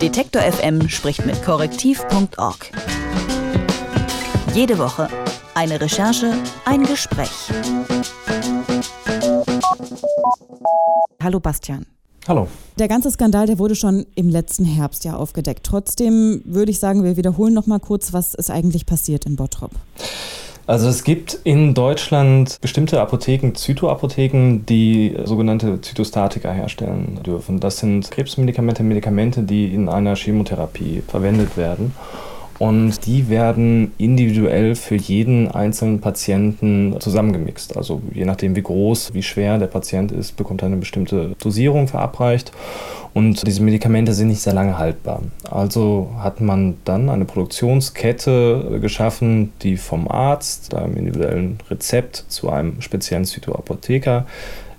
Detektor FM spricht mit korrektiv.org. Jede Woche eine Recherche, ein Gespräch. Hallo Bastian. Hallo. Der ganze Skandal, der wurde schon im letzten Herbst ja aufgedeckt. Trotzdem würde ich sagen, wir wiederholen noch mal kurz, was ist eigentlich passiert in Bottrop. Also es gibt in Deutschland bestimmte Apotheken, Zytoapotheken, die sogenannte Zytostatika herstellen dürfen. Das sind Krebsmedikamente, Medikamente, die in einer Chemotherapie verwendet werden. Und die werden individuell für jeden einzelnen Patienten zusammengemixt. Also je nachdem, wie groß, wie schwer der Patient ist, bekommt er eine bestimmte Dosierung verabreicht. Und diese Medikamente sind nicht sehr lange haltbar. Also hat man dann eine Produktionskette geschaffen, die vom Arzt, einem individuellen Rezept zu einem speziellen Zytoapotheker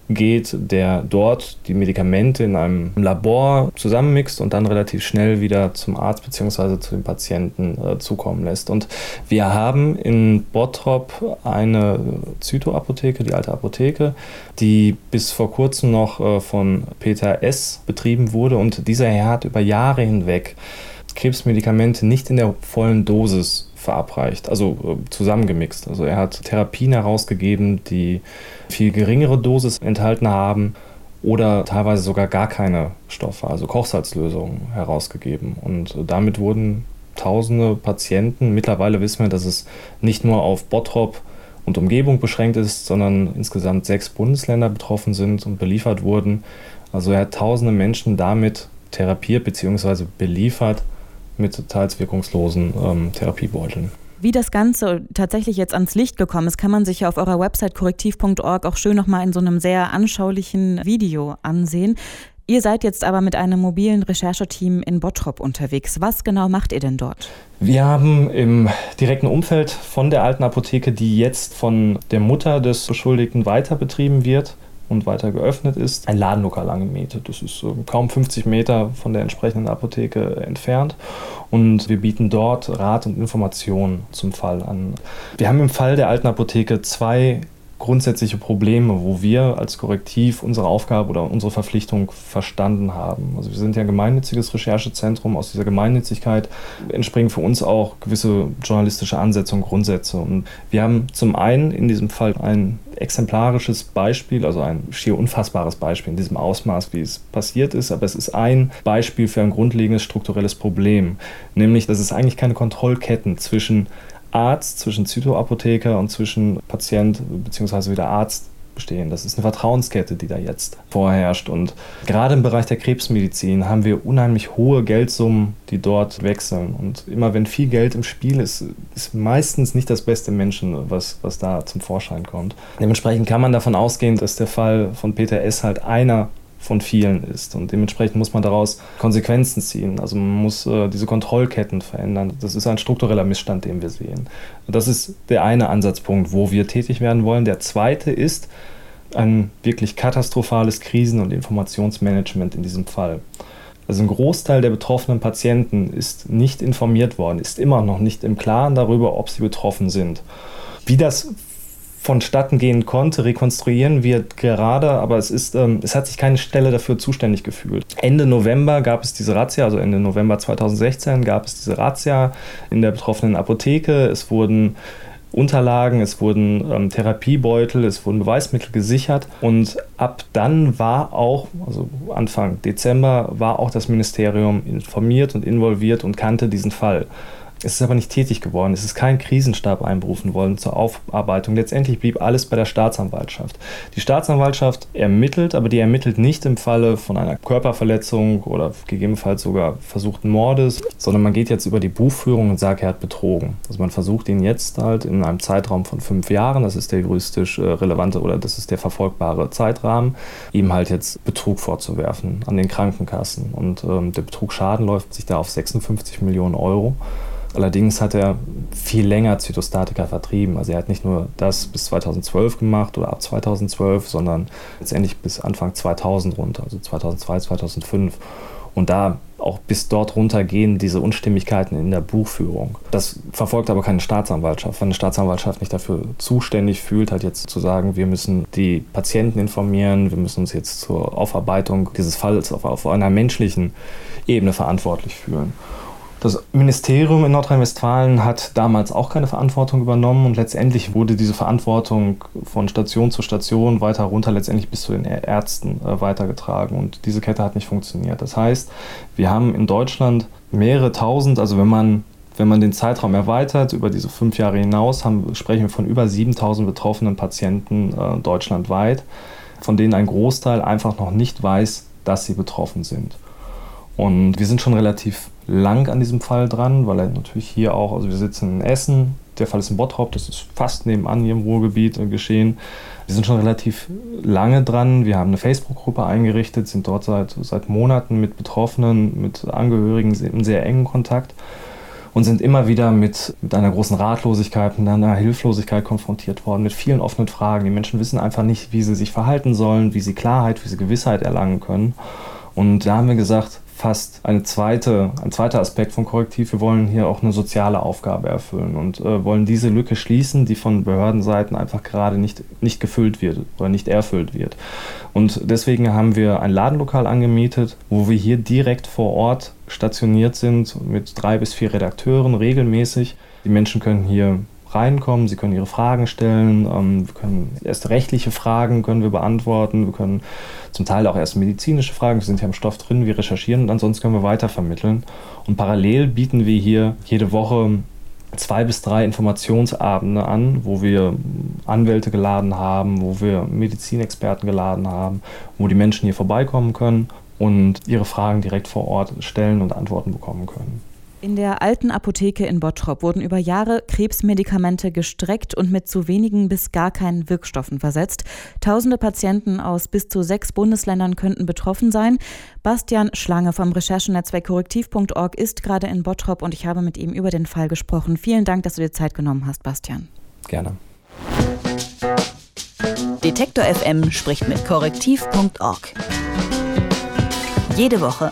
geht, der dort die Medikamente in einem Labor zusammenmixt und dann relativ schnell wieder zum Arzt bzw. zu den Patienten äh, zukommen lässt. Und wir haben in Bottrop eine Zytoapotheke, die alte Apotheke, die bis vor kurzem noch äh, von Peter S. betrieben wurde und dieser Herr hat über Jahre hinweg Krebsmedikamente nicht in der vollen Dosis verabreicht, also äh, zusammengemixt. Also er hat Therapien herausgegeben, die viel geringere Dosis enthalten haben oder teilweise sogar gar keine Stoffe, also Kochsalzlösungen herausgegeben. Und damit wurden tausende Patienten, mittlerweile wissen wir, dass es nicht nur auf Bottrop und Umgebung beschränkt ist, sondern insgesamt sechs Bundesländer betroffen sind und beliefert wurden. Also er hat tausende Menschen damit therapiert bzw. beliefert mit teils wirkungslosen ähm, Therapiebeuteln. Wie das Ganze tatsächlich jetzt ans Licht gekommen ist, kann man sich ja auf eurer Website korrektiv.org auch schön nochmal in so einem sehr anschaulichen Video ansehen. Ihr seid jetzt aber mit einem mobilen Rechercheteam in Bottrop unterwegs. Was genau macht ihr denn dort? Wir haben im direkten Umfeld von der alten Apotheke, die jetzt von der Mutter des Beschuldigten weiter betrieben wird, und weiter geöffnet ist, ein Ladenlokal angemietet. Das ist kaum 50 Meter von der entsprechenden Apotheke entfernt und wir bieten dort Rat und Informationen zum Fall an. Wir haben im Fall der alten Apotheke zwei grundsätzliche Probleme, wo wir als Korrektiv unsere Aufgabe oder unsere Verpflichtung verstanden haben. Also wir sind ja ein gemeinnütziges Recherchezentrum. Aus dieser Gemeinnützigkeit entspringen für uns auch gewisse journalistische Ansätze und Grundsätze. Und wir haben zum einen in diesem Fall ein exemplarisches Beispiel, also ein schier unfassbares Beispiel in diesem Ausmaß, wie es passiert ist, aber es ist ein Beispiel für ein grundlegendes strukturelles Problem, nämlich dass es eigentlich keine Kontrollketten zwischen Arzt, zwischen Zytoapotheker und zwischen Patient bzw. wieder Arzt bestehen. Das ist eine Vertrauenskette, die da jetzt vorherrscht. Und gerade im Bereich der Krebsmedizin haben wir unheimlich hohe Geldsummen, die dort wechseln. Und immer wenn viel Geld im Spiel ist, ist meistens nicht das beste Menschen, was, was da zum Vorschein kommt. Dementsprechend kann man davon ausgehen, dass der Fall von Peter S. halt einer von vielen ist. Und dementsprechend muss man daraus Konsequenzen ziehen. Also man muss äh, diese Kontrollketten verändern. Das ist ein struktureller Missstand, den wir sehen. Das ist der eine Ansatzpunkt, wo wir tätig werden wollen. Der zweite ist ein wirklich katastrophales Krisen- und Informationsmanagement in diesem Fall. Also ein Großteil der betroffenen Patienten ist nicht informiert worden, ist immer noch nicht im Klaren darüber, ob sie betroffen sind. Wie das vonstatten gehen konnte, rekonstruieren wir gerade, aber es ist, ähm, es hat sich keine Stelle dafür zuständig gefühlt. Ende November gab es diese Razzia, also Ende November 2016 gab es diese Razzia in der betroffenen Apotheke. Es wurden Unterlagen, es wurden ähm, Therapiebeutel, es wurden Beweismittel gesichert und ab dann war auch, also Anfang Dezember, war auch das Ministerium informiert und involviert und kannte diesen Fall. Es ist aber nicht tätig geworden. Es ist kein Krisenstab einberufen worden zur Aufarbeitung. Letztendlich blieb alles bei der Staatsanwaltschaft. Die Staatsanwaltschaft ermittelt, aber die ermittelt nicht im Falle von einer Körperverletzung oder gegebenenfalls sogar versuchten Mordes, sondern man geht jetzt über die Buchführung und sagt, er hat betrogen. Also man versucht ihn jetzt halt in einem Zeitraum von fünf Jahren, das ist der juristisch äh, relevante oder das ist der verfolgbare Zeitrahmen, ihm halt jetzt Betrug vorzuwerfen an den Krankenkassen. Und ähm, der Betrugsschaden läuft sich da auf 56 Millionen Euro. Allerdings hat er viel länger Zytostatika vertrieben. Also er hat nicht nur das bis 2012 gemacht oder ab 2012, sondern letztendlich bis Anfang 2000 runter, also 2002, 2005. und da auch bis dort runter gehen diese Unstimmigkeiten in der Buchführung. Das verfolgt aber keine Staatsanwaltschaft. Wenn eine Staatsanwaltschaft nicht dafür zuständig fühlt, halt jetzt zu sagen, wir müssen die Patienten informieren, wir müssen uns jetzt zur Aufarbeitung dieses Falls auf, auf einer menschlichen Ebene verantwortlich fühlen. Das Ministerium in Nordrhein-Westfalen hat damals auch keine Verantwortung übernommen und letztendlich wurde diese Verantwortung von Station zu Station weiter runter letztendlich bis zu den Ärzten äh, weitergetragen und diese Kette hat nicht funktioniert. Das heißt, wir haben in Deutschland mehrere tausend, also wenn man wenn man den Zeitraum erweitert über diese fünf Jahre hinaus, haben, sprechen wir von über 7000 betroffenen Patienten äh, deutschlandweit, von denen ein Großteil einfach noch nicht weiß, dass sie betroffen sind. Und wir sind schon relativ lang an diesem Fall dran, weil er natürlich hier auch, also wir sitzen in Essen, der Fall ist in Bottrop, das ist fast nebenan hier im Ruhrgebiet äh, geschehen. Wir sind schon relativ lange dran. Wir haben eine Facebook-Gruppe eingerichtet, sind dort seit, seit Monaten mit Betroffenen, mit Angehörigen in sehr engen Kontakt und sind immer wieder mit, mit einer großen Ratlosigkeit, mit einer Hilflosigkeit konfrontiert worden, mit vielen offenen Fragen. Die Menschen wissen einfach nicht, wie sie sich verhalten sollen, wie sie Klarheit, wie sie Gewissheit erlangen können. Und da haben wir gesagt, fast eine zweite, ein zweiter Aspekt von Korrektiv. Wir wollen hier auch eine soziale Aufgabe erfüllen und äh, wollen diese Lücke schließen, die von Behördenseiten einfach gerade nicht, nicht gefüllt wird oder nicht erfüllt wird. Und deswegen haben wir ein Ladenlokal angemietet, wo wir hier direkt vor Ort stationiert sind mit drei bis vier Redakteuren regelmäßig. Die Menschen können hier reinkommen, sie können ihre Fragen stellen, ähm, wir können erst rechtliche Fragen können wir beantworten, wir können zum Teil auch erst medizinische Fragen, wir sind ja im Stoff drin, wir recherchieren und ansonsten können wir weitervermitteln. Und parallel bieten wir hier jede Woche zwei bis drei Informationsabende an, wo wir Anwälte geladen haben, wo wir Medizinexperten geladen haben, wo die Menschen hier vorbeikommen können und ihre Fragen direkt vor Ort stellen und Antworten bekommen können. In der alten Apotheke in Bottrop wurden über Jahre Krebsmedikamente gestreckt und mit zu wenigen bis gar keinen Wirkstoffen versetzt. Tausende Patienten aus bis zu sechs Bundesländern könnten betroffen sein. Bastian Schlange vom Recherchenetzwerk korrektiv.org ist gerade in Bottrop und ich habe mit ihm über den Fall gesprochen. Vielen Dank, dass du dir Zeit genommen hast, Bastian. Gerne. Detektor FM spricht mit korrektiv.org. Jede Woche